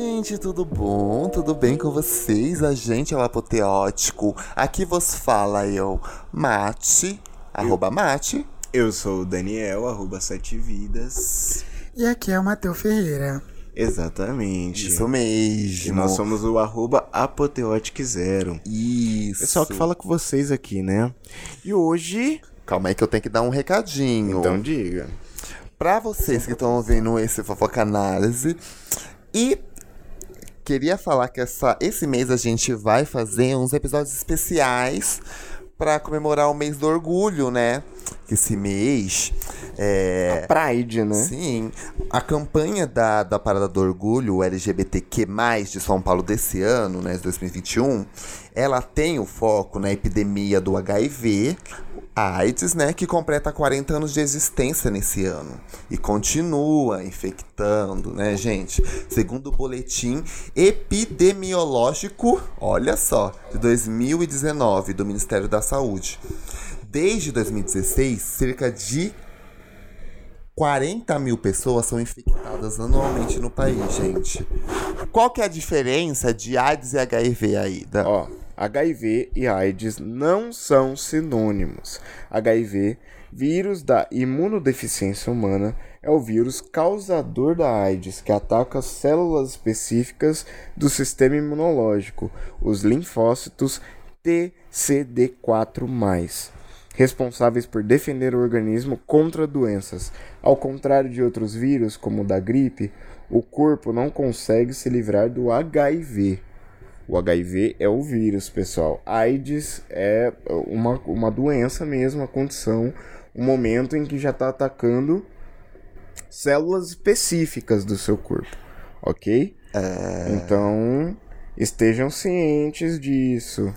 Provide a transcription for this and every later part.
gente, tudo bom? Tudo bem com vocês? A gente é o Apoteótico. Aqui vos fala eu, Mate, arroba Mate. Eu sou o Daniel, arroba Sete Vidas. E aqui é o Matheus Ferreira. Exatamente. Isso mesmo. E nós somos o arroba Apoteotic Zero. Isso. Pessoal que fala com vocês aqui, né? E hoje... Calma aí que eu tenho que dar um recadinho. Então diga. Pra vocês que estão ouvindo esse Fofoca Análise. E queria falar que essa, esse mês a gente vai fazer uns episódios especiais para comemorar o mês do orgulho, né? Esse mês. É, Pride, né? Sim. A campanha da, da Parada do Orgulho LGBTQ, de São Paulo desse ano, né, de 2021, ela tem o foco na epidemia do HIV, a AIDS, né, que completa 40 anos de existência nesse ano e continua infectando, né, gente? Segundo o boletim epidemiológico, olha só, de 2019 do Ministério da Saúde. Desde 2016, cerca de 40 mil pessoas são infectadas anualmente no país, gente. Qual que é a diferença de AIDS e HIV aí? Da... Ó, HIV e AIDS não são sinônimos. HIV, vírus da imunodeficiência humana, é o vírus causador da AIDS, que ataca células específicas do sistema imunológico, os linfócitos TCD4+, responsáveis por defender o organismo contra doenças. Ao contrário de outros vírus, como o da gripe, o corpo não consegue se livrar do HIV. O HIV é o vírus, pessoal. AIDS é uma, uma doença mesmo, uma condição, um momento em que já está atacando células específicas do seu corpo, ok? É... Então, estejam cientes disso.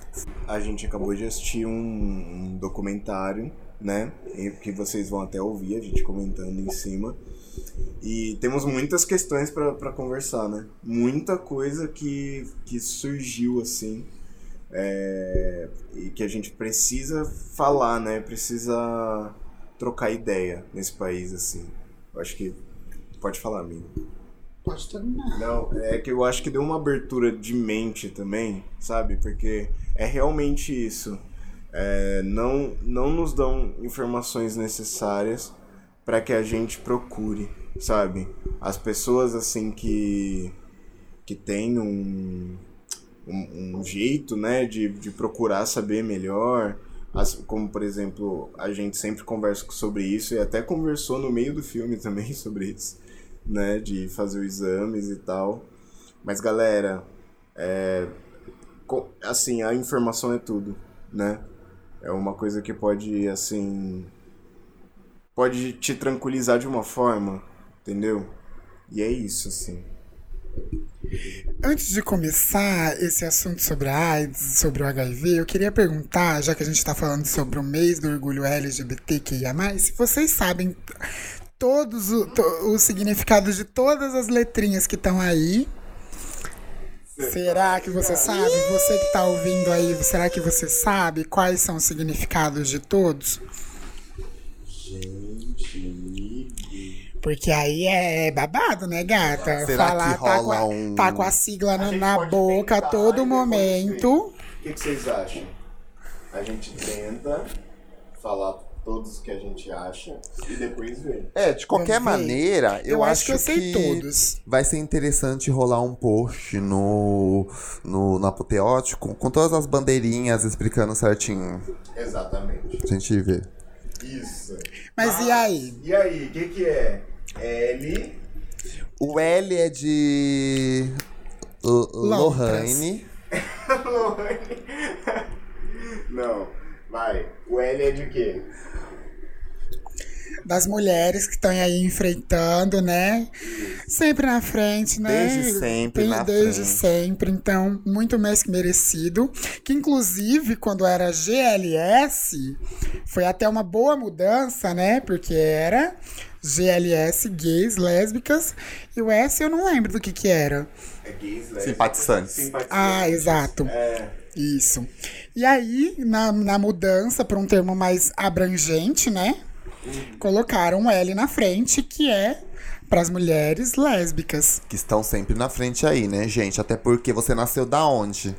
A gente acabou de assistir um, um documentário, né? Que vocês vão até ouvir a gente comentando em cima. E temos muitas questões para conversar, né? Muita coisa que, que surgiu assim. É, e que a gente precisa falar, né? Precisa trocar ideia nesse país, assim. Eu acho que. Pode falar, amigo. Pode terminar. Não, é que eu acho que deu uma abertura de mente também, sabe? Porque é realmente isso. É, não, não nos dão informações necessárias para que a gente procure, sabe? As pessoas assim que que tem um, um, um, jeito, né, de, de procurar saber melhor, as, como por exemplo, a gente sempre conversa sobre isso e até conversou no meio do filme também sobre isso, né, de fazer os exames e tal. Mas galera, é, assim, a informação é tudo, né? É uma coisa que pode, assim, pode te tranquilizar de uma forma, entendeu? E é isso, assim. Antes de começar esse assunto sobre a AIDS, sobre o HIV, eu queria perguntar, já que a gente está falando sobre o mês do orgulho LGBTQIA, se vocês sabem todos o, to, os significados de todas as letrinhas que estão aí. Será que você sabe? Você que está ouvindo aí, será que você sabe quais são os significados de todos? Porque aí é babado, né, gata? Será Falar, que rola tá, com a, um... tá com a sigla na, na boca a todo momento. O que, que vocês acham? A gente tenta falar todos que a gente acha e depois ver. É, de qualquer maneira, eu, Eu acho, que eu sei todos. vai ser interessante rolar um post no, no, no Apoteótico com todas as bandeirinhas explicando certinho. Exatamente. Pra gente ver. Isso. Mas e aí? E aí, o que, que é? L. O L é de. L- Lohane. Não, vai. O L é de quê? Das mulheres que estão aí enfrentando, né? Sempre na frente, né? Desde sempre na Desde frente. sempre, então, muito mais que merecido. Que inclusive, quando era GLS, foi até uma boa mudança, né? Porque era GLS, gays, lésbicas, e o S eu não lembro do que que era. É gays, lésbicas, Simpatizantes. simpatizantes. Ah, exato. É, Isso. E aí, na, na mudança para um termo mais abrangente, né? Colocaram um L na frente, que é pras mulheres lésbicas. Que estão sempre na frente aí, né, gente? Até porque você nasceu da onde?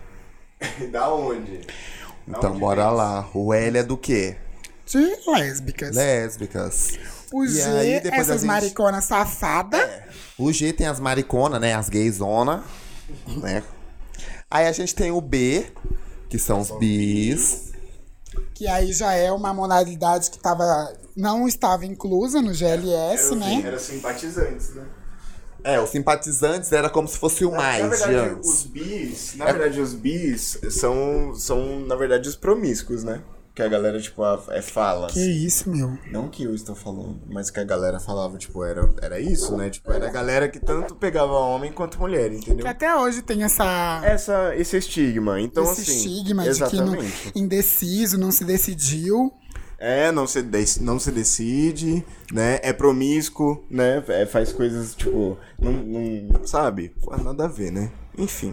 da onde? Da Então onde bora vem? lá. O L é do quê? De lésbicas. Lésbicas. O E G, aí, essas gente- mariconas safadas. O G tem as mariconas, né? As gayzona, né? Aí a gente tem o B, que são os bis. Que aí já é uma modalidade que tava, não estava inclusa no GLS, Era, né? era simpatizantes, né? É, os simpatizantes era como se fosse o mais na de verdade, antes. os bis, na verdade, os bis são, são, na verdade, os promíscuos, né? Que a galera, tipo, a- é fala. Que isso, meu. Não que eu estou falando, mas que a galera falava, tipo, era, era isso, né? Tipo, era a galera que tanto pegava homem quanto mulher, entendeu? Que até hoje tem essa, Essa, esse estigma. Então, esse assim. estigma de que não, exatamente. indeciso, não se decidiu. É, não se, não se decide, né? É promíscuo, né? É, faz coisas, tipo, não, não. Sabe? Nada a ver, né? Enfim.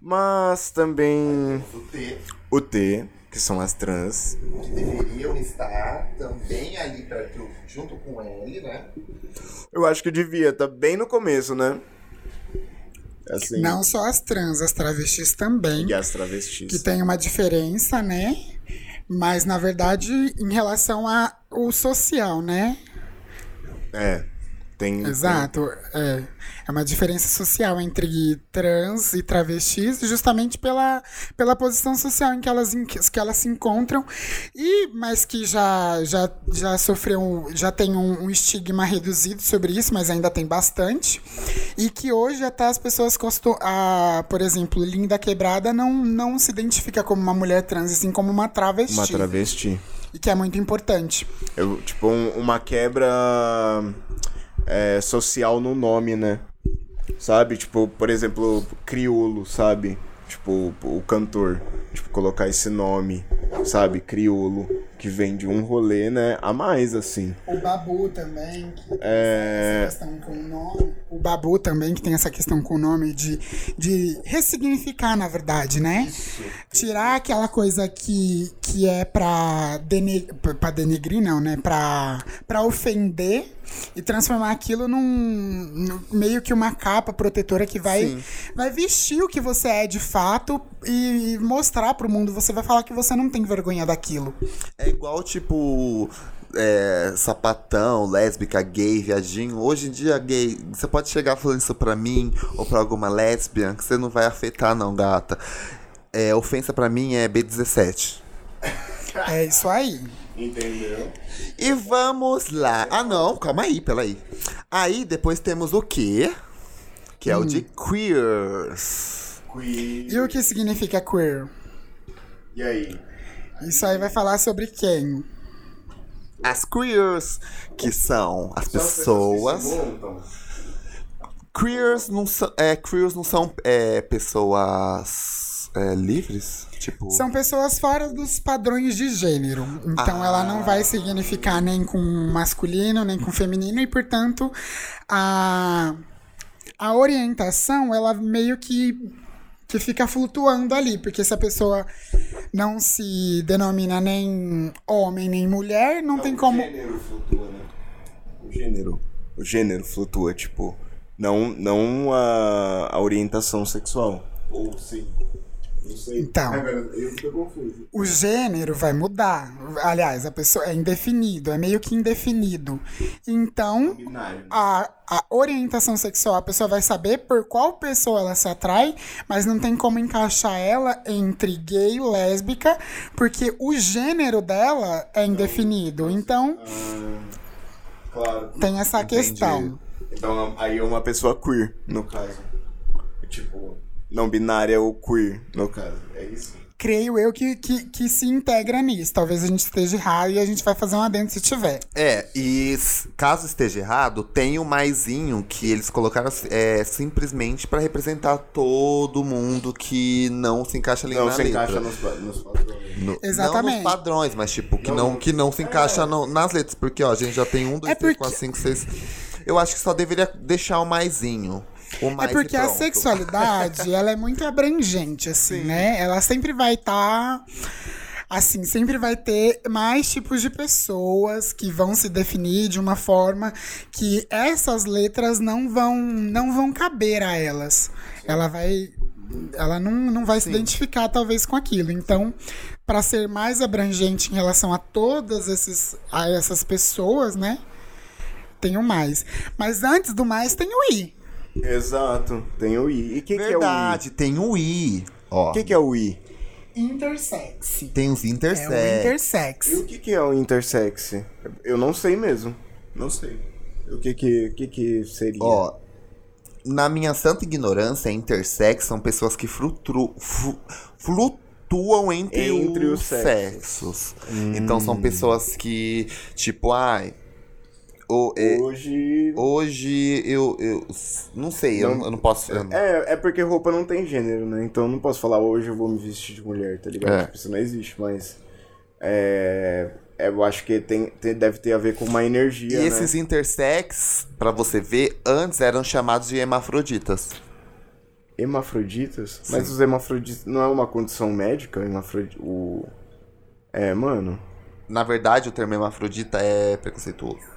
Mas também O T, o T, que são as trans. que deveriam estar também ali perto, junto com L, né? Eu acho que devia, tá bem no começo, né? Assim. Não só as trans, as travestis também. E as travestis. Que tem uma diferença, né? Mas, na verdade, em relação ao social, né? É. Tem. Exato. É, é uma diferença social entre trans e travestis, justamente pela, pela posição social em que elas, em que, que elas se encontram, e mas que já, já, já sofreu, já tem um, um estigma reduzido sobre isso, mas ainda tem bastante. E que hoje até as pessoas costumam. A, por exemplo, Linda Quebrada não, não se identifica como uma mulher trans, e sim como uma travesti. Uma travesti. E que é muito importante. Eu, tipo, um- uma quebra é, social no nome, né? Sabe? Tipo, por exemplo, crioulo, sabe? Tipo, o cantor. Tipo, colocar esse nome, sabe? Crioulo. Que vem de um rolê, né? A mais, assim. O Babu também, que tem É. essa questão com o nome. O Babu também, que tem essa questão com o nome de, de ressignificar, na verdade, né? Tirar aquela coisa que, que é pra, dene, pra denegrir, não, né? Pra, pra ofender e transformar aquilo num, num- meio que uma capa protetora que vai, vai vestir o que você é de fato e mostrar pro mundo. Você vai falar que você não tem vergonha daquilo. É igual, tipo, é, sapatão, lésbica, gay, viadinho. Hoje em dia, gay, você pode chegar falando isso pra mim ou pra alguma lésbica que você não vai afetar, não, gata. É, ofensa pra mim é B17. É isso aí. Entendeu? E vamos lá. Ah, não, calma aí, peraí. Aí depois temos o quê? Que é o de queers. E o que significa queer? E aí? Isso aí vai falar sobre quem? As queers, que são as pessoas. Queers não são, é, queers não são é, pessoas é, livres? Tipo. São pessoas fora dos padrões de gênero. Então Ah. ela não vai significar nem com masculino, nem com feminino, e portanto a, a orientação ela meio que, que fica flutuando ali. Porque se a pessoa não se denomina nem homem nem mulher, não tem como. O gênero flutua, né? O gênero. O gênero flutua, tipo. Não, não a, a orientação sexual. Ou sim. Não sei. Então. Agora, eu fico confuso. O gênero vai mudar. Aliás, a pessoa é indefinido, é meio que indefinido. Então, Binário. né? a, a orientação sexual, a pessoa vai saber por qual pessoa ela se atrai, mas não tem como encaixar ela entre gay e lésbica, porque o gênero dela é indefinido. Então, Claro. tem essa Entendi. questão. Então aí é uma pessoa queer, no caso. Tipo, não binária ou queer, no caso. É isso? Creio eu que, que, que se integra nisso. Talvez a gente esteja errado e a gente vai fazer um adendo se tiver. É, e caso esteja errado, tem o maisinho que eles colocaram é, simplesmente pra representar todo mundo que não se encaixa ali Não, na se letra. encaixa nos, nos padrões. No- Exatamente. Não nos padrões, mas tipo, que não, Não. que não se encaixa no- nas letras. Porque, ó, a gente já tem um, dois, É três, porque- quatro, cinco, seis. Eu acho que só deveria deixar o maisinho. É porque a sexualidade, ela é muito abrangente, assim, né? Ela sempre vai estar assim, sempre vai ter mais tipos de pessoas que vão se definir de uma forma que essas letras não vão, não vão caber a elas. Ela vai. Ela não, não vai se identificar, talvez, com aquilo. Então, para ser mais abrangente em relação a todas esses, a essas pessoas, né? Tem o mais. Mas antes do mais, tem o I. Exato, tem o I. E o que, que é o I? Verdade, tem o I. O que, que é o I? Intersex. tem os É o intersex. intersex. E o que, que é o intersex? Eu não sei mesmo. Não sei. O que que, que, que seria? Ó, na minha santa ignorância, intersex são pessoas que frutru, flu- flutuam entre, Entre os os sexos. Então são pessoas que, tipo, ai. O- é, Hoje. hoje eu, eu. Não sei, eu, Não- não, eu não posso. eu não- É, é porque roupa não tem gênero, né? Então eu não posso falar hoje eu vou me vestir de mulher, tá ligado? É. Tipo, isso não existe, mas. É. é, Eu acho que tem, tem- deve ter a ver com uma energia. E né? esses intersex, pra você ver, antes eram chamados de hermafroditas. Hemafroditas? Mas os hemafroditas não é uma condição médica? Hemafrodi... O... É, mano. Na verdade, o termo hermafrodita é preconceituoso.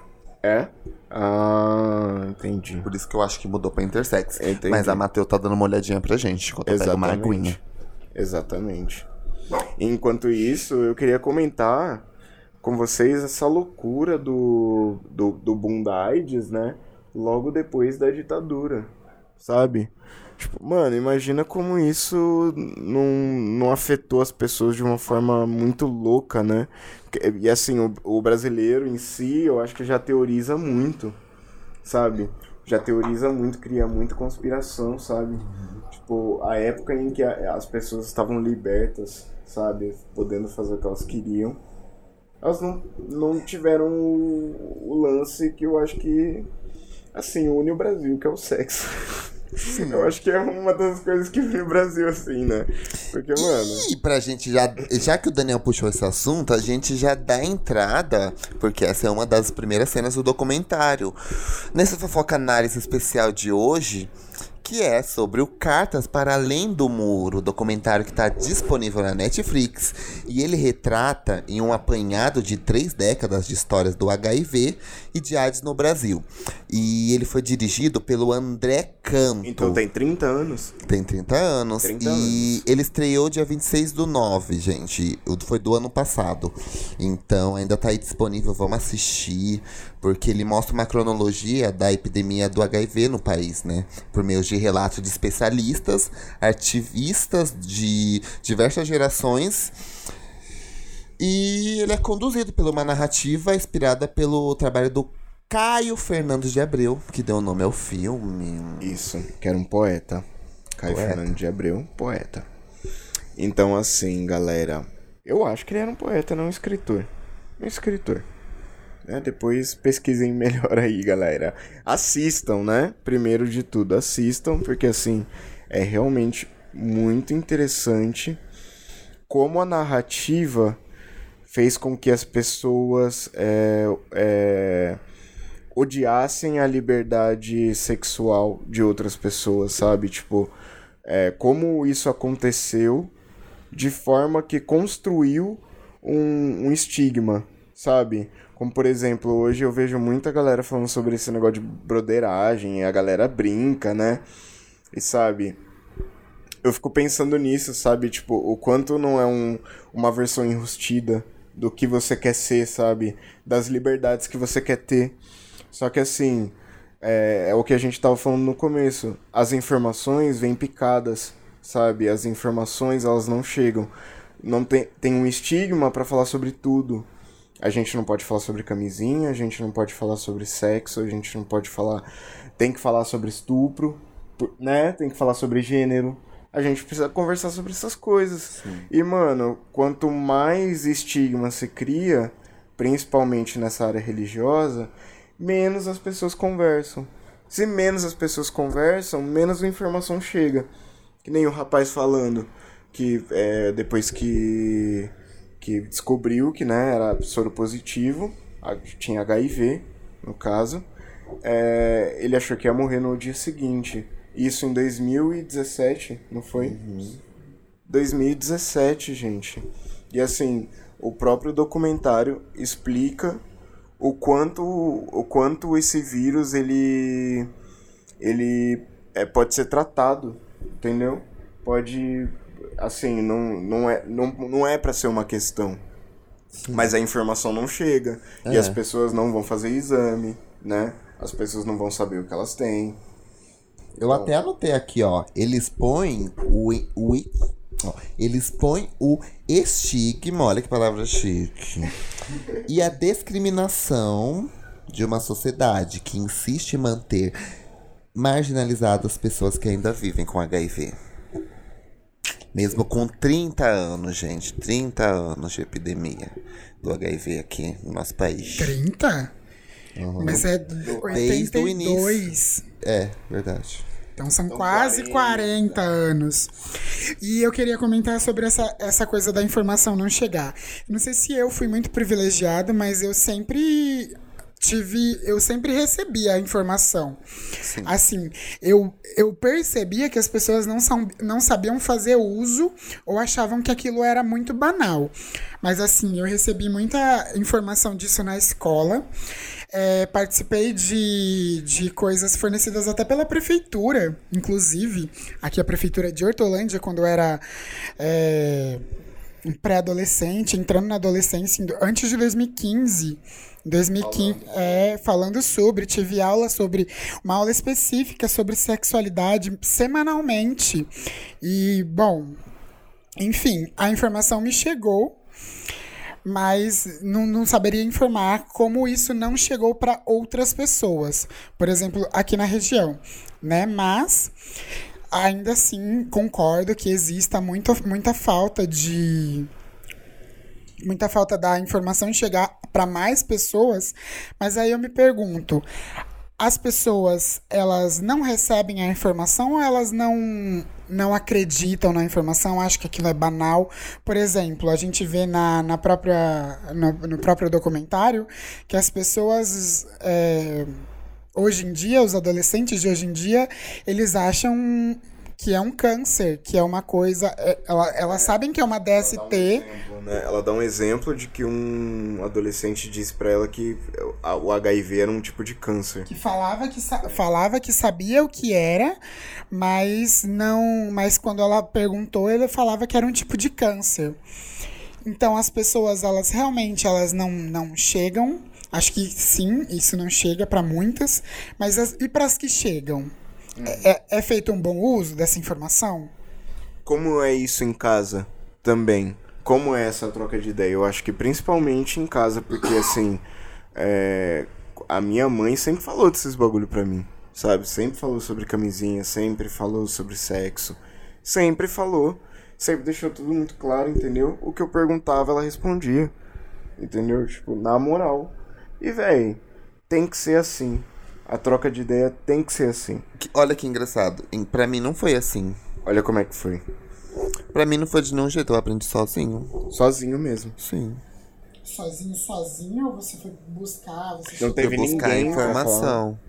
É? Ah, entendi. Por isso que eu acho que mudou pra intersex. Entendi. Mas a Mateu tá dando uma olhadinha pra gente enquanto eu pego uma aguinha. Exatamente. Enquanto isso, eu queria comentar com vocês essa loucura do, do, do boom da AIDS, né? Logo depois da ditadura, sabe? Tipo, mano, imagina como isso não, não afetou as pessoas de uma forma muito louca, né? E assim, o, o brasileiro em si, eu acho que já teoriza muito, sabe? Já teoriza muito, cria muita conspiração, sabe? Tipo, a época em que a- as pessoas estavam libertas, sabe? Podendo fazer o que elas queriam. Elas não, não tiveram o, o lance que eu acho que, assim, une o Brasil, que é o sexo. Eu acho que é uma das coisas que une o Brasil, assim, né? Porque, mano... E pra gente já. Já que o Daniel puxou esse assunto, a gente já dá entrada, porque essa é uma das primeiras cenas do documentário. Nessa fofoca análise especial de hoje, que é sobre o Cartas para Além do Muro, documentário que está disponível na Netflix. E ele retrata em um apanhado de três décadas de histórias do HIV e de AIDS no Brasil. E ele foi dirigido pelo André Canto. Então tem 30 anos. Tem 30 anos. 30 e anos. ele estreou dia 26 do 9, gente. Foi do ano passado. Então ainda tá aí disponível, vamos assistir. Porque ele mostra uma cronologia da epidemia do HIV no país, né? Por meio de relatos de especialistas, ativistas de diversas gerações. E ele é conduzido por uma narrativa inspirada pelo trabalho do Caio Fernandes de Abreu, que deu o nome ao filme. Isso, que era um poeta. Caio Poeta. Fernando de Abreu, poeta. Então, assim, galera, eu acho que ele era um poeta, não um escritor. Um escritor. Né? Depois pesquisem melhor aí, galera. Assistam, né? Primeiro de tudo, assistam, porque assim, é realmente muito interessante como a narrativa fez com que as pessoas é, é, odiassem a liberdade sexual de outras pessoas, sabe? Tipo, é, como isso aconteceu de forma que construiu um, um estigma, sabe? Como, por exemplo, hoje eu vejo muita galera falando sobre esse negócio de broderagem, a galera brinca, né? E sabe, eu fico pensando nisso, sabe? Tipo, o quanto não é um, uma versão enrustida do que você quer ser, sabe? Das liberdades que você quer ter. Só que assim, é, é o que a gente tava falando no começo. As informações vêm picadas, sabe? As informações, elas não chegam. Não tem, tem um estigma para falar sobre tudo. A gente não pode falar sobre camisinha, a gente não pode falar sobre sexo, a gente não pode falar. Tem que falar sobre estupro, né? Tem que falar sobre gênero. A gente precisa conversar sobre essas coisas. E, mano, quanto mais estigma se cria, principalmente nessa área religiosa, menos as pessoas conversam. Se menos as pessoas conversam, menos a informação chega. Que nem o rapaz falando que é, depois que, que descobriu que né, era soro positivo, tinha HIV, no caso, é, ele achou que ia morrer no dia seguinte. Isso em 2017, não foi? 2017, gente. E assim, o próprio documentário explica o quanto, o quanto esse vírus ele, ele é, pode ser tratado, entendeu? Pode, assim, não, não é, não, não é para ser uma questão. Mas a informação não chega e É. as pessoas não vão fazer exame, né? As pessoas não vão saber o que elas têm. Eu até anotei aqui, ó. Eles põem o. o ó, eles põem o estigma, olha que palavra chique. E a discriminação de uma sociedade que insiste em manter marginalizadas as pessoas que ainda vivem com HIV. Mesmo com 30 anos, gente. 30 anos de epidemia do HIV aqui no nosso país. 30? Mas é Desde o 82. É, verdade. Então são quase 40 anos. E eu queria comentar sobre essa, essa coisa da informação não chegar. Não sei se eu fui muito privilegiado, mas eu sempre tive. Eu sempre recebi a informação. Assim, eu, eu percebia que as pessoas não, são, não sabiam fazer uso ou achavam que aquilo era muito banal. Mas assim, eu recebi muita informação disso na escola. É, participei de, de coisas fornecidas até pela prefeitura, inclusive. Aqui a prefeitura de Hortolândia, quando eu era é, pré-adolescente, entrando na adolescência, antes de 2015. Em 2015, é, falando sobre, tive aula sobre, uma aula específica sobre sexualidade semanalmente. E, bom, enfim, a informação me chegou, mas não, não saberia informar como isso não chegou para outras pessoas, por exemplo, aqui na região, né? Mas ainda assim concordo que exista muita, muita falta de muita falta da informação chegar para mais pessoas, mas aí eu me pergunto, as pessoas elas não recebem a informação ou elas não não acreditam na informação, acham que aquilo é banal. Por exemplo, a gente vê na, na própria, no, no próprio documentário que as pessoas é, hoje em dia, os adolescentes de hoje em dia, eles acham que é um câncer, que é uma coisa. é, ela- elas sabem que é uma DST. exemplo, né? Ela dá um exemplo de que um adolescente disse pra ela que o HIV era um tipo de câncer. que falava que, falava que sabia o que era, mas não. Mas quando ela perguntou, ele falava que era um tipo de câncer. Então as pessoas, elas realmente elas não, não chegam. Acho que sim, isso não chega para muitas, mas as- e para as que chegam? É, é- é feito um bom uso dessa informação? Como é isso em casa também? Como é essa troca de ideia? Eu acho que principalmente em casa, porque assim, é, a minha mãe sempre falou desses bagulho pra mim, sabe? Sempre falou sobre camisinha, sempre falou sobre sexo, sempre falou, sempre deixou tudo muito claro, entendeu? O que eu perguntava, ela respondia, entendeu? Tipo, na moral. E véi, tem que ser assim. A troca de ideia tem que ser assim. Que- Olha que engraçado. Em- Pra mim não foi assim. Olha como é que foi. Pra mim não foi de nenhum jeito, eu aprendi sozinho. Sozinho mesmo. Sim. Sozinho, sozinho, ou você foi buscar? Você Não teve eu buscar ninguém pra informação.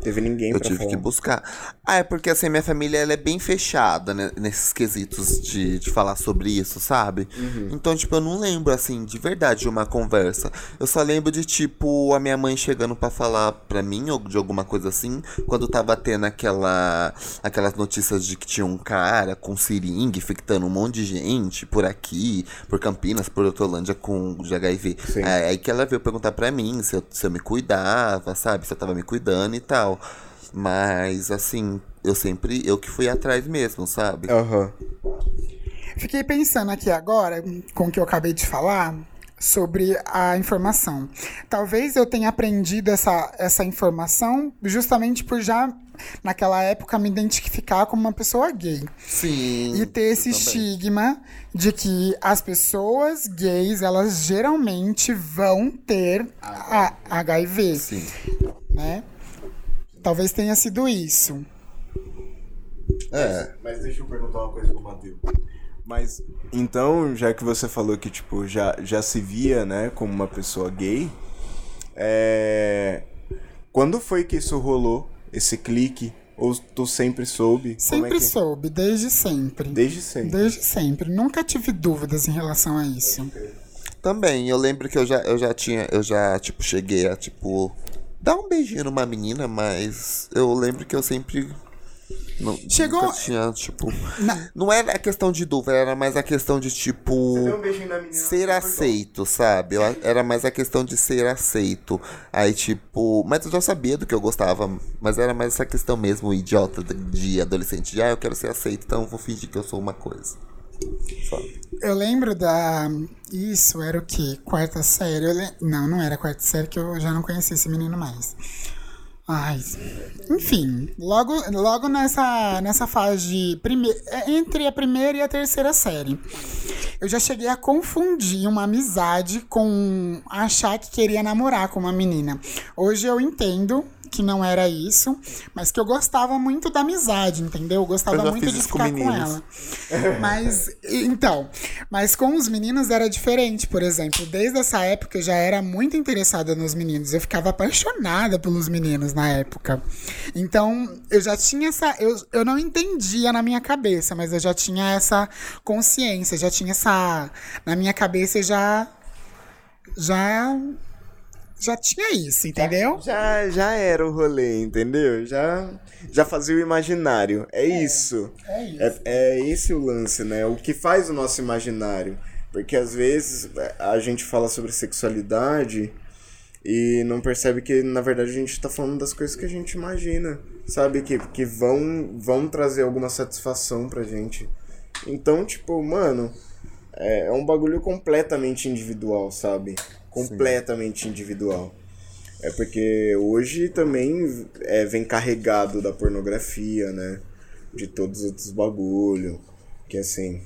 Teve ninguém Eu tive falar. que buscar. Ah, é porque assim, minha família ela é bem fechada né, nesses quesitos de, de falar sobre isso, sabe? Então, tipo, eu não lembro, assim, de verdade de uma conversa. Eu só lembro de, tipo, a minha mãe chegando pra falar pra mim, ou de alguma coisa assim, quando tava tendo aquela, aquelas notícias de que tinha um cara com seringue infectando um monte de gente por aqui, por Campinas, por Hortolândia com de HIV. Aí aí que ela veio perguntar pra mim se eu, se eu me cuidava, sabe? Se eu tava me cuidando e tal. Mas, assim, eu sempre. Eu que fui atrás mesmo, sabe? Aham. Fiquei pensando aqui agora, com o que eu acabei de falar, sobre a informação. Talvez eu tenha aprendido essa, essa informação justamente por já, naquela época, me identificar como uma pessoa gay. Sim. E ter esse também. estigma de que as pessoas gays, elas geralmente vão ter a HIV, Sim. né? Talvez tenha sido isso. É. Mas deixa eu perguntar uma coisa pro Matheus. Mas, então, já que você falou que, tipo, já, já se via, né, como uma pessoa gay, é... Quando foi que isso rolou, esse clique? Ou tu sempre soube? Como é Sempre que- soube, desde sempre. Desde sempre. Desde sempre. Nunca tive dúvidas em relação a isso. Também, eu lembro que eu já, eu já tinha, eu já, tipo, cheguei a, tipo, dar um beijinho numa menina, mas eu lembro que eu sempre. Não, Chegou- tinha, tipo. Na- Não era a questão de dúvida, era mais a questão de, tipo. Deu um beijinho na menina, Ser aceito, sabe? Eu, era mais a questão de ser aceito. Aí, tipo. Mas eu já sabia do que eu gostava. Mas era mais essa questão mesmo, idiota de- de adolescente. De, ah, eu quero ser aceito, então eu vou fingir que eu sou uma coisa. Eu lembro da. Isso era o quê? Quarta série? Eu le- Não, não era quarta série, que eu já não conhecia esse menino mais. Ai. Enfim, logo, logo nessa, nessa fase de. Prime... é, Entre a primeira e a terceira série. Eu já cheguei a confundir uma amizade com achar que queria namorar com uma menina. Hoje eu entendo que não era isso, mas que eu gostava muito da amizade, entendeu? Eu gostava Eu muito de com ficar com meninos. ela. Mas, então, mas com os meninos era diferente, por exemplo. Desde essa época eu já era muito interessada nos meninos. Eu ficava apaixonada pelos meninos na época. Então, eu já tinha essa. Eu, eu não entendia na minha cabeça, mas eu já tinha essa consciência, já tinha essa. Na minha cabeça eu já. Já. Já tinha isso, entendeu? Já, já era o rolê, entendeu? Já, já fazia o imaginário. É, isso. é isso. É, é esse o lance, né? O que faz o nosso imaginário. Porque às vezes é, a gente fala sobre sexualidade e não percebe que na verdade a gente tá falando das coisas que a gente imagina, sabe? Que, que vão, vão trazer alguma satisfação pra gente. Então, tipo, mano, é, é um bagulho completamente individual, sabe? Completamente individual. É porque hoje também é, vem carregado da pornografia, né? De todos os outros bagulho. Que assim,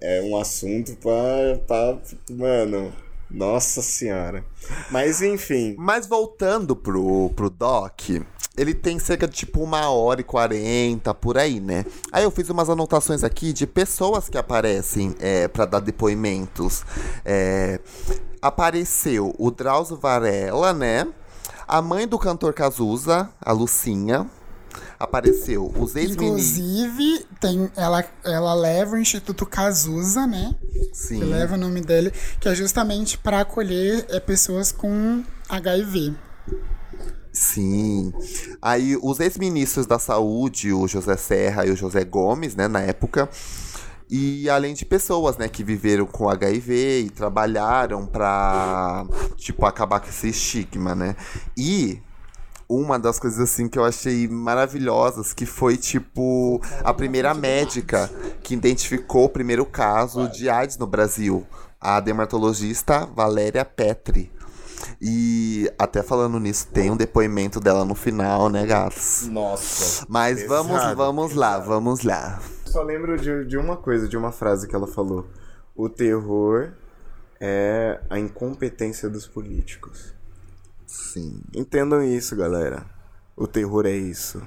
é um assunto pra, pra. Mano, nossa senhora. Mas enfim. Mas voltando pro, pro Doc, ele tem cerca de tipo uma hora e quarenta, por aí, né? Aí eu fiz umas anotações aqui de pessoas que aparecem é, para dar depoimentos. É, apareceu o Drauzio Varela, né? A mãe do cantor Cazuza, a Lucinha. Apareceu os ex-ministros. Inclusive, tem, ela, ela leva o Instituto Cazuza, né? Sim. Que leva o nome dele, que é justamente para acolher é, pessoas com HIV. Sim. Aí os ex-ministros da saúde, o José Serra e o José Gomes, né, na época, e além de pessoas, né, que viveram com HIV e trabalharam pra, tipo, acabar com esse estigma, né? E uma das coisas assim que eu achei maravilhosas, que foi tipo a primeira médica que identificou o primeiro caso de AIDS no Brasil, a dermatologista Valéria Petri. E até falando nisso, tem um depoimento dela no final, né, gatos? Nossa. Mas vamos, Pesado, vamos lá, vamos lá. Só lembro de, de uma coisa, de uma frase que ela falou. O terror é a incompetência dos políticos. Sim. Entendam isso, galera. O terror é isso.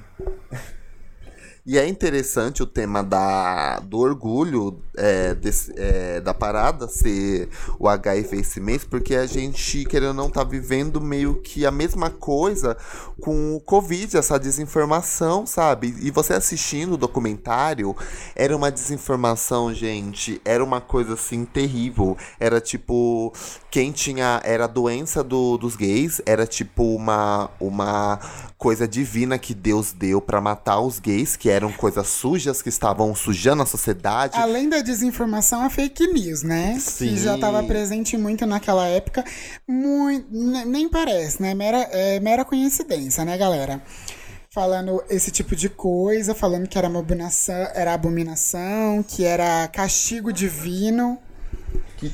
E é interessante o tema da, do orgulho é, desse- é, da parada ser o HIV esse mês, porque a gente, querendo ou não, tá vivendo meio que a mesma coisa com o Covid, essa desinformação, sabe? E você assistindo o documentário, era uma desinformação, gente, era uma coisa assim terrível. Era tipo, quem tinha. Era a doença do, dos gays, era tipo uma, uma coisa divina que Deus deu pra matar os gays, que eram coisas sujas que estavam sujando a sociedade. Além da desinformação, a fake news, né? Sim. Que já estava presente muito naquela época. Muito, nem parece, né? Mera, é mera coincidência, né, galera? Falando esse tipo de coisa, falando que era uma abominação, era abominação, que era castigo divino. que,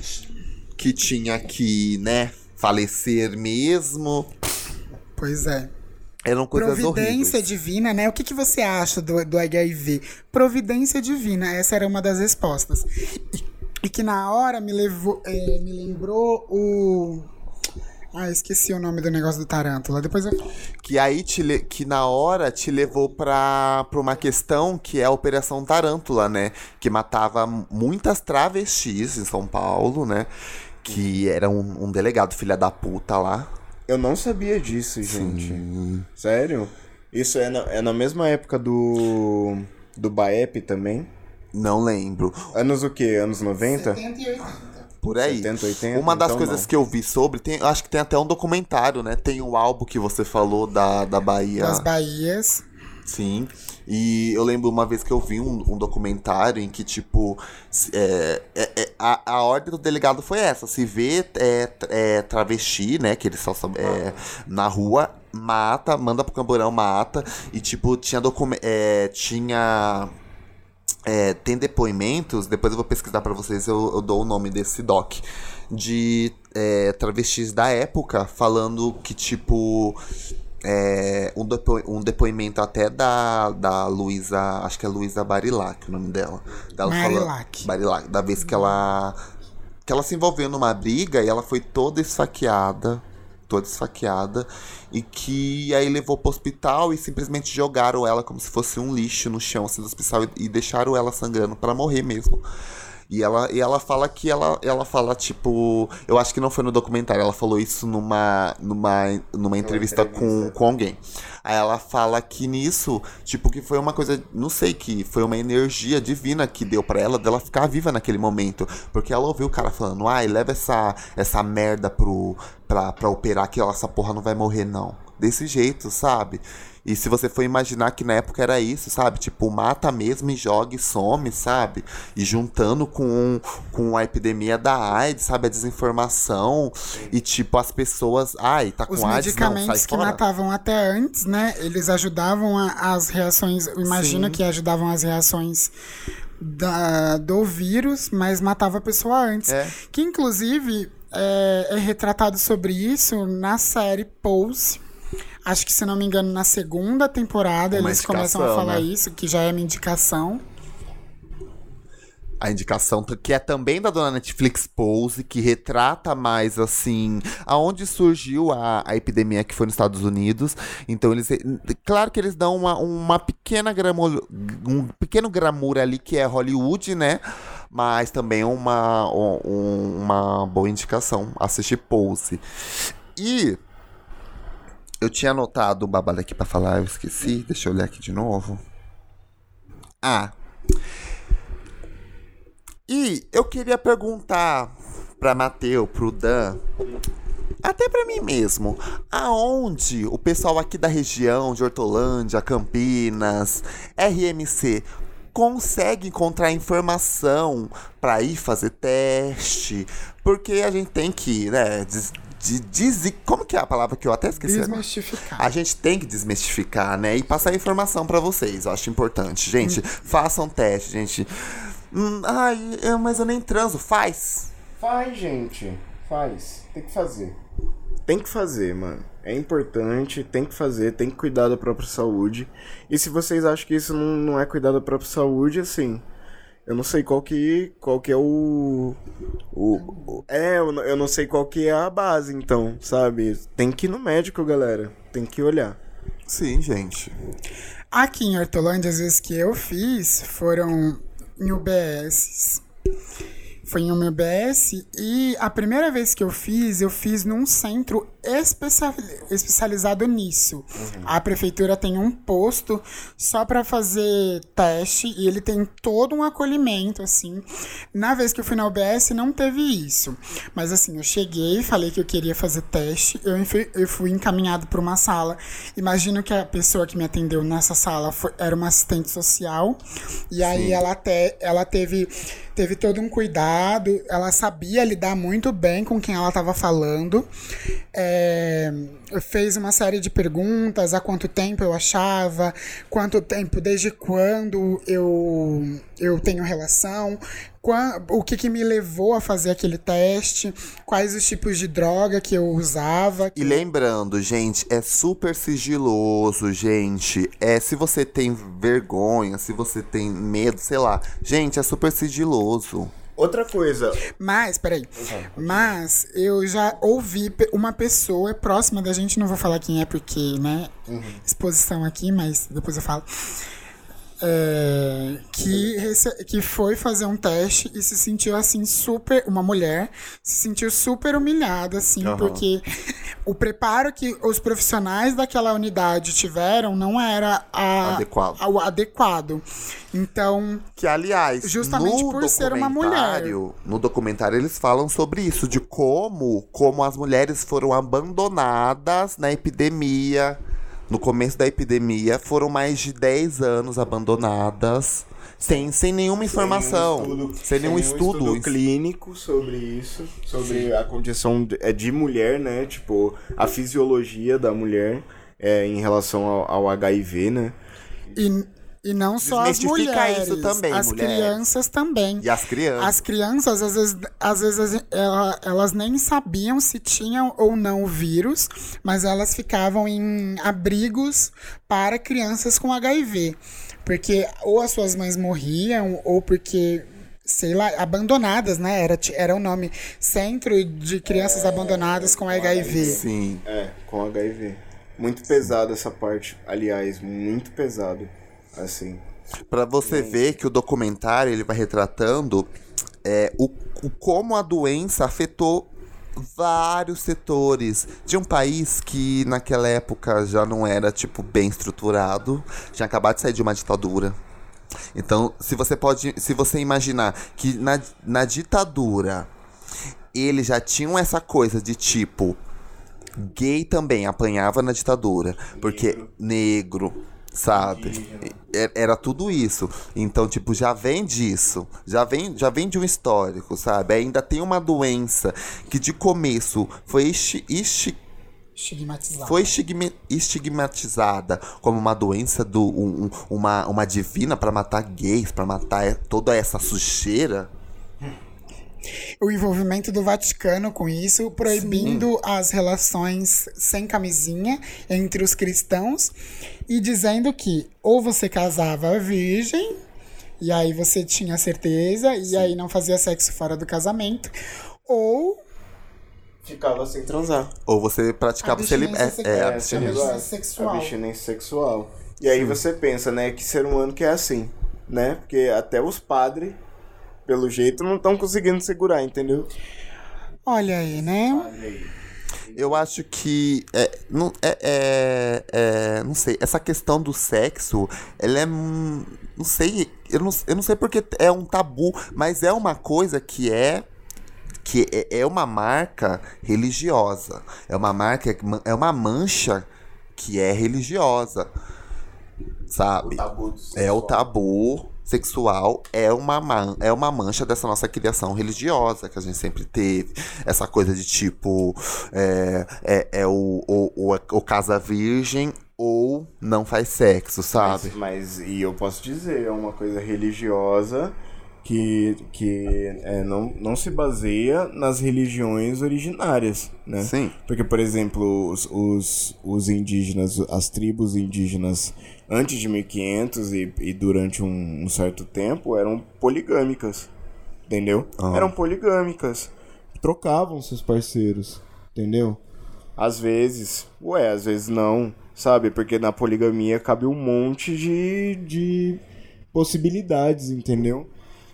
que tinha que, né, falecer mesmo. Pois é. Eram coisas Providência horríveis. divina, né? O que, que você acha do, do HIV? Providência divina, essa era uma das respostas. E, que na hora me levou, é, me lembrou o. Ah, esqueci o nome do negócio do Tarântula. Depois eu. Que aí te le- que na hora te levou pra, pra uma questão que é a Operação Tarântula, né? Que matava muitas travestis em São Paulo, né? Que era um, um delegado filha da puta lá. Eu não sabia disso, gente. Sério? Isso é na, é na mesma época do. do Baep também? Não lembro. Anos o quê? Anos 90? 70 e 80. Por aí. 70, 80, Uma das então coisas não. que eu vi sobre, tem, acho que tem até um documentário, né? Tem o álbum que você falou da, da Bahia. Das Bahias. Sim. E eu lembro uma vez que eu vi um, um documentário em que, tipo, é, é- é- a, a ordem do delegado foi essa: se vê é, é, travesti, né? Que eles só sab- é, na rua, mata, manda pro camburão, mata. E, tipo, tinha documentos. tinha. é, tem depoimentos, depois eu vou pesquisar pra vocês, eu, eu dou o nome desse doc. De é, travestis da época falando que, tipo. É, um, depo- um depoimento até da, da Luísa, acho que é Luísa Barilac o nome dela. Dela Barilac. Barilac, da vez que ela que ela se envolveu numa briga e ela foi toda esfaqueada, toda esfaqueada, e que aí levou pro hospital e simplesmente jogaram ela como se fosse um lixo no chão assim, do hospital e, e deixaram ela sangrando pra morrer mesmo. E ela, e ela fala que ela, ela fala, tipo. Eu acho que não foi no documentário, ela falou isso numa, numa, numa entrevista, Com, entrevista. com alguém. Aí ela fala que nisso, tipo, que foi uma coisa, não sei, que foi uma energia divina que deu pra ela dela ficar viva naquele momento. Porque ela ouviu o cara falando, ai, leva essa, essa merda pro, pra, pra operar que essa porra não vai morrer, não. Desse jeito, sabe? E se você for imaginar que na época era isso, sabe? Tipo, mata mesmo e joga e some, sabe? E juntando com, com a epidemia da AIDS, sabe? A desinformação. E tipo, as pessoas. Ai, tá com Os AIDS, não, medicamentos que fora. matavam até antes, né? Eles ajudavam a- as reações. Eu imagino Sim. que ajudavam as reações da, do vírus, mas matava a pessoa antes. É. Que inclusive é, é retratado sobre isso na série Pose. Acho que, se não me engano, na segunda temporada Uma eles começam a falar né? isso, que já é uma indicação. a indicação que é também da dona Netflix Pose, que retrata mais assim aonde surgiu a, a epidemia que foi nos Estados Unidos. Então eles, claro que eles dão uma, uma pequena gramor, um pequeno gramur ali que é Hollywood, né? Mas também uma um- uma boa indicação assistir Pose. E eu tinha anotado o babado aqui pra falar, eu esqueci. Deixa eu olhar aqui de novo. Ah, e eu queria perguntar pra Mateu, pro Dan, até pra mim mesmo, aonde o pessoal aqui da região de Hortolândia, Campinas, RMC consegue encontrar informação pra ir fazer teste? Porque a gente tem que, né, de, des- como que é a palavra que eu até esqueci? agora? Desmistificar. A gente tem que desmistificar, né? E passar informação pra vocês. Eu acho importante. Gente, façam teste, gente. Hum, ai, eu- mas eu nem transo. Faz. Faz, gente. Faz. Tem que fazer. Tem que fazer, mano. É importante, tem que fazer, tem que cuidar da própria saúde. E se vocês acham que isso não, não é cuidar da própria saúde, assim. Eu não sei qual que, qual que é o, o, o- É, eu não, eu não sei qual que é a base, então, sabe? Tem que ir no médico, galera. Tem que olhar. Sim, gente. Aqui em Hortolândia, as vezes que eu fiz foram em UBS. Foi em uma UBS e a primeira vez que eu fiz, eu fiz num centro especializado nisso. A prefeitura tem um posto só para fazer teste e ele tem todo um acolhimento, assim. Na vez que eu fui na UBS, não teve isso. Mas assim, eu cheguei, falei que eu queria fazer teste, eu fui, eu fui encaminhado para uma sala. Imagino que a pessoa que me atendeu nessa sala foi- era uma assistente social. E aí ela até ela teve teve todo um cuidado, ela sabia lidar muito bem com quem ela estava falando. É, fez uma série de perguntas, há quanto tempo eu achava, quanto tempo, desde quando eu, eu tenho relação, o que, que me levou a fazer aquele teste, quais os tipos de droga que eu usava. E lembrando, gente, é super sigiloso, gente. É se você tem vergonha, se você tem medo, sei lá. Gente, é super sigiloso. Outra coisa, Mas, peraí. Mas eu já ouvi uma pessoa próxima da gente, não vou falar quem é porque, né? Exposição aqui, mas depois eu falo. É, que, que foi fazer um teste e se sentiu assim super. Uma mulher se sentiu super humilhada, assim, Aham. porque o preparo que os profissionais daquela unidade tiveram não era a- Adequado. a- o adequado. Então, Que, aliás, Justamente por ser uma documentário- No documentário, eles falam sobre isso, de como, como as mulheres foram abandonadas na epidemia. No começo da epidemia, foram mais de 10 anos abandonadas, sem, sem nenhuma informação. sem nenhum estudo. clínico sobre isso, sobre a condição de, é, de mulher, né? Tipo, a fisiologia da mulher é, em relação ao, ao HIV, né? e, e não só as mulheres, isso também, as mulheres. crianças também. E as crianças. As crianças, às vezes, às vezes ela- elas nem sabiam se tinham ou não o vírus, mas elas ficavam em abrigos para crianças com HIV. Porque ou as suas mães morriam, ou porque, sei lá, abandonadas, né? Era, era o nome Centro de Crianças Abandonadas com HIV. Sim. É, com HIV. Muito pesado essa parte, aliás, muito pesado. Assim. Pra você ver que o documentário ele vai retratando é, o, o como a doença afetou vários setores de um país que naquela época já não era tipo bem estruturado, tinha acabado de sair de uma ditadura. Então, se você pode, se você imaginar que na, na ditadura eles já tinham essa coisa de tipo gay também apanhava na ditadura, porque negro, sabe? Era tudo isso. Então, tipo, já vem disso. Já vem, já vem de um histórico, sabe? Ainda tem uma doença que de começo foi esti- esti- Estigmatizado. foi estigma- estigmatizada como uma doença do um- um- uma, uma divina pra matar gays, pra matar toda essa sujeira. O envolvimento do Vaticano com isso, proibindo as relações sem camisinha entre os cristãos e dizendo que ou você casava virgem, e aí você tinha certeza, e aí não fazia sexo fora do casamento, ou Ficava sem transar. Ou você praticava o é, é, abstinência. abstinência sexual. Abstinência sexual. E aí você pensa, né, que ser humano que é assim, né? Porque até os padres, pelo jeito, não estão conseguindo segurar, entendeu? Olha aí, né? Eu acho que. É, não, é, é, é, não sei. Essa questão do sexo, ela é. Não sei. Eu não, eu não sei porque é um tabu, mas é uma coisa que é. Que é, é uma marca religiosa. É uma marca. É uma mancha que é religiosa. Sabe? É o tabu sexual, é uma, man é uma mancha dessa nossa criação religiosa que a gente sempre teve. Essa coisa de tipo, é, é, é o, o, o, o casa virgem ou não faz sexo, sabe? Mas, mas e eu posso dizer, é uma coisa religiosa que, que é, não, não se baseia nas religiões originárias, né? Sim. Porque, por exemplo, os, os, os indígenas, as tribos indígenas antes de 1500 e, e durante um, um certo tempo eram poligâmicas, entendeu? Ah. Eram poligâmicas. Trocavam seus parceiros, entendeu? Às vezes, ué, às vezes não, sabe? Porque na poligamia cabe um monte de, de possibilidades, entendeu?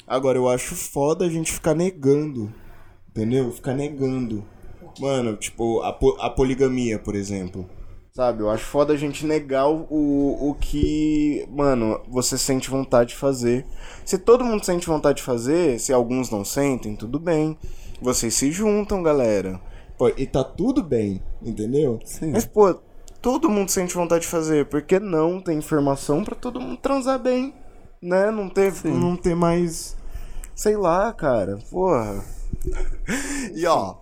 Agora, eu acho foda a gente ficar negando, entendeu? Ficar negando. Mano, tipo, a, po- a poligamia, por exemplo. Sabe, eu acho foda a gente negar o, o, que, mano, você sente vontade de fazer. Se todo mundo sente vontade de fazer, se alguns não sentem, tudo bem. Vocês se juntam, galera. Pô, e tá tudo bem, entendeu? Sim. Mas, pô, todo mundo sente vontade de fazer. Por que não tem informação pra todo mundo transar bem? Né? Não ter, não ter mais. Sei lá, cara. Porra. E ó,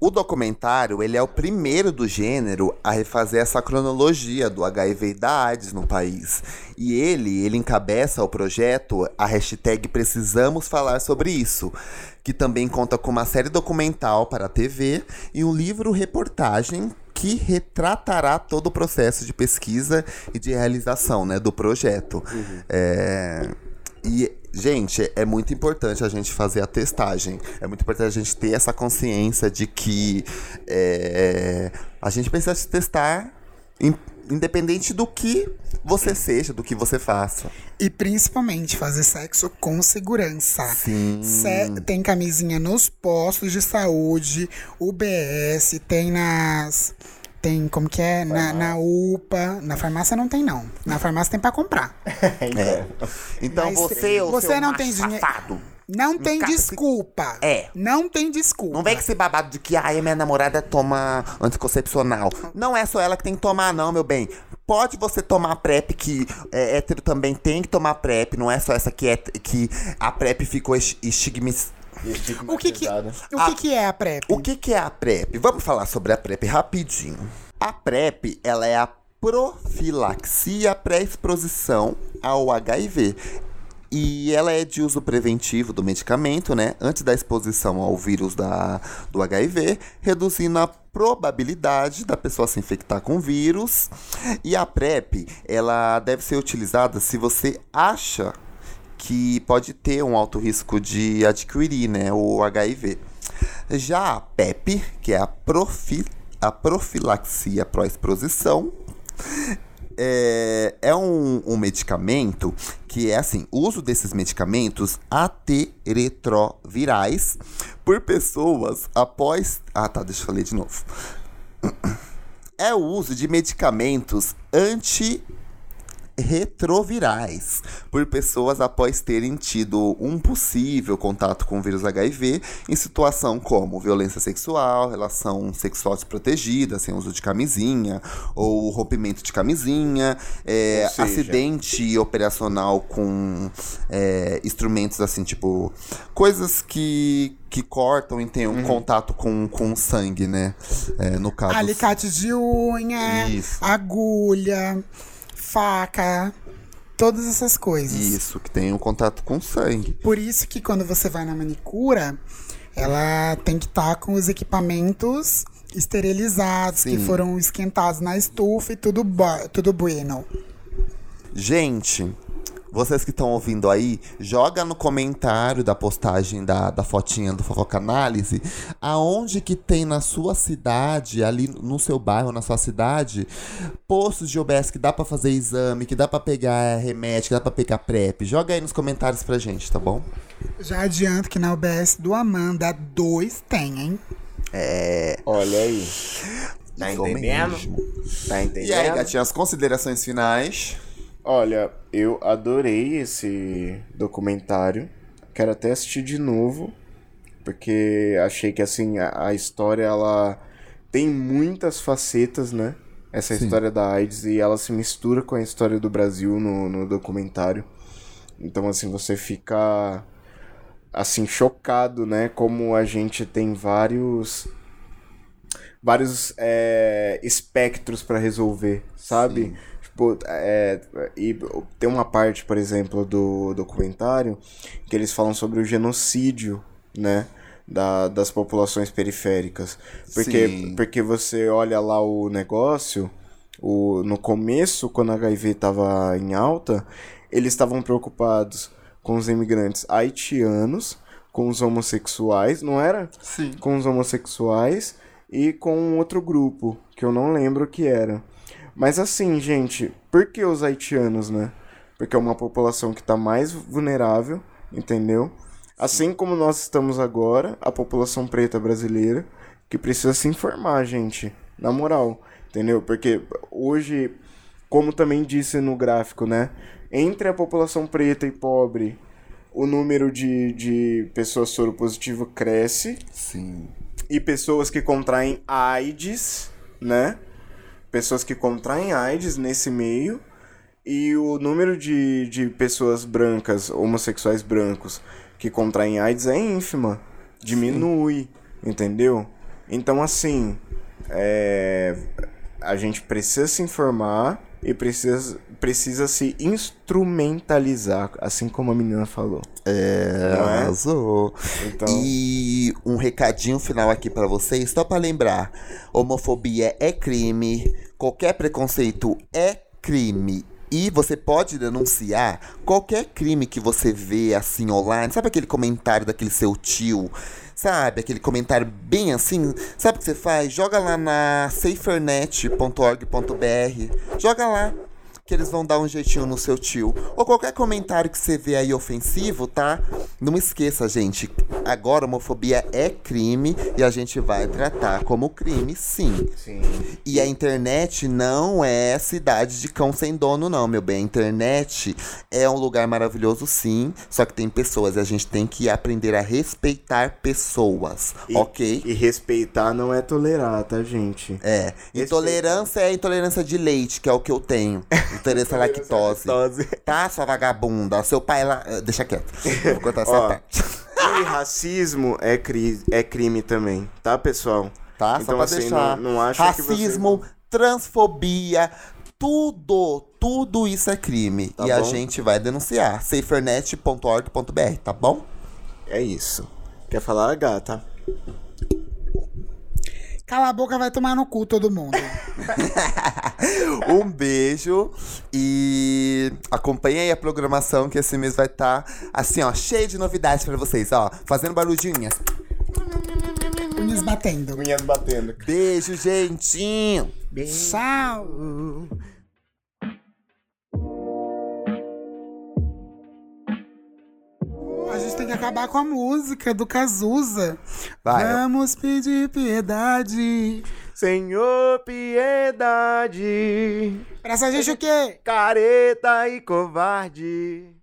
o documentário, ele é o primeiro do gênero a refazer essa cronologia do HIV e da AIDS no país. E ele, ele encabeça o projeto a hashtag Precisamos Falar Sobre Isso, que também conta com uma série documental para a TV e um livro-reportagem que retratará todo o processo de pesquisa e de realização né, do projeto. É, e, gente, é muito importante a gente fazer a testagem. É muito importante a gente ter essa consciência de que é, a gente precisa se testar em, independente do que você seja, do que você faça. E principalmente fazer sexo com segurança. Sim. Se- tem camisinha nos postos de saúde, UBS, tem nas. Tem como que é? Na, na UPA. Na farmácia não tem, não. Na farmácia tem pra comprar. É. Então Mas você, você seu não macho tem dinhe- safado, Não tem Cara, desculpa. É. Não tem desculpa. Não vem com esse babado de que ai, minha namorada toma anticoncepcional. Não é só ela que tem que tomar, não, meu bem. Pode você tomar PrEP, que é, hétero também tem que tomar PrEP. Não é só essa que, é, que a PrEP ficou es- estigmis... O que que, o Ah. que, que é a PrEP? O que, que é a PrEP? Vamos falar sobre a PrEP rapidinho. A PrEP, ela é a profilaxia pré-exposição ao HIV. E ela é de uso preventivo do medicamento, né? Antes da exposição ao vírus da, do HIV, reduzindo a probabilidade da pessoa se infectar com o vírus. E a PrEP, ela deve ser utilizada se você acha que pode ter um alto risco de adquirir né, o HIV. Já a PEP, que é a, profi, a profilaxia pró-exposição, é, é um, um medicamento que é assim, uso desses medicamentos antiretrovirais por pessoas após... Ah, tá, deixa eu falar de novo. É o uso de medicamentos anti retrovirais por pessoas após terem tido um possível contato com o vírus HIV em situação como violência sexual, relação sexual desprotegida, sem uso de camisinha, ou rompimento de camisinha, é, seja- acidente operacional com é, instrumentos assim, tipo, coisas que, que cortam e têm um contato com, com sangue, né? É, no caso. Alicate de unha, Isso. agulha, faca, todas essas coisas. Isso, que tem um contato com sangue. Por isso que quando você vai na manicura, ela tem que estar com os equipamentos esterilizados, que Sim. foram esquentados na estufa e tudo, tudo bueno. Gente, vocês que estão ouvindo aí, joga no comentário da postagem da, da fotinha do Fofoca Análise, aonde que tem na sua cidade, ali no seu bairro, na sua cidade, postos de OBS que dá pra fazer exame, que dá pra pegar remédio, que dá pra pegar PrEP. Joga aí nos comentários pra gente, tá bom? Já adianto que na UBS do Amanda 2 tem, hein? É. Olha aí. Tá Vou entendendo? mesmo. Tá entendendo? E aí, gatinha, as considerações finais? Olha, eu adorei esse documentário. Quero até assistir de novo, porque achei que assim a, a história ela tem muitas facetas, né? Essa Sim. história da AIDS e ela se mistura com a história do Brasil no, no documentário. Então assim você fica assim chocado, né? Como a gente tem vários vários é, espectros para resolver, sabe? Tipo, é, e tem uma parte, por exemplo, do documentário que eles falam sobre o genocídio, né? Da, das populações periféricas. Porque, Sim. porque você olha lá o negócio, o, no começo, quando a HIV estava em alta, eles estavam preocupados com os imigrantes haitianos, com os homossexuais, não era? Sim. com os homossexuais e com outro grupo, que eu não lembro o que era. Mas assim, gente, por que os haitianos, né? Porque é uma população que está mais vulnerável, entendeu? Assim como nós estamos agora, a população preta brasileira, que precisa se informar, gente. Na moral, entendeu? Porque hoje, como também disse no gráfico, né? Entre a população preta e pobre, o número de, de pessoas soropositivas cresce Sim. e pessoas que contraem AIDS, né? Pessoas que contraem AIDS nesse meio. E o número de, de pessoas brancas, homossexuais brancos, que contraem AIDS é ínfima. Diminui, entendeu? Então, assim, é, a gente precisa se informar e precisa, precisa se instrumentalizar, assim como a menina falou. É, Não é? arrasou. Então- E um recadinho final aqui pra vocês, só pra lembrar: homofobia é crime, qualquer preconceito é crime. E você pode denunciar qualquer crime que você vê assim online. Sabe aquele comentário daquele seu tio? Sabe? Aquele comentário bem assim. Sabe o que você faz? Joga lá na safernet.org.br. Joga lá que eles vão dar um jeitinho no seu tio. Ou qualquer comentário que você vê aí ofensivo, tá? Não esqueça, gente. Agora homofobia é crime e a gente vai tratar como crime, sim. Sim. E a internet não é cidade de cão sem dono, não, meu bem. A internet é um lugar maravilhoso, sim. Só que tem pessoas e a gente tem que aprender a respeitar pessoas, E- ok? E respeitar não é tolerar, tá, gente? É. Intolerância é intolerância de leite, que é o que eu tenho. À lactose. Tá, sua vagabunda? Seu pai lá. eh, Deixa quieto. Vou cortar essa Ó, parte. E racismo é, cri é crime também, tá, pessoal? Tá? Só Então, pra assim, deixar. não- não acha que você- Racismo, transfobia, tudo, tudo isso é crime. Tá e a bom. gente vai denunciar. safernet.org.br, tá bom? É isso. Quer falar, gata? Cala a boca, vai tomar no cu todo mundo. um beijo e acompanhe aí a programação que esse mês vai estar assim, ó, cheio de novidades pra vocês, ó, fazendo barulhinhas. Unhas batendo. Unhas batendo. Beijo, gente. Tchau. A gente tem que acabar com a música do Cazuza. Vai. Vamos pedir piedade. Senhor, piedade, Pra essa gente o quê? careta e covarde.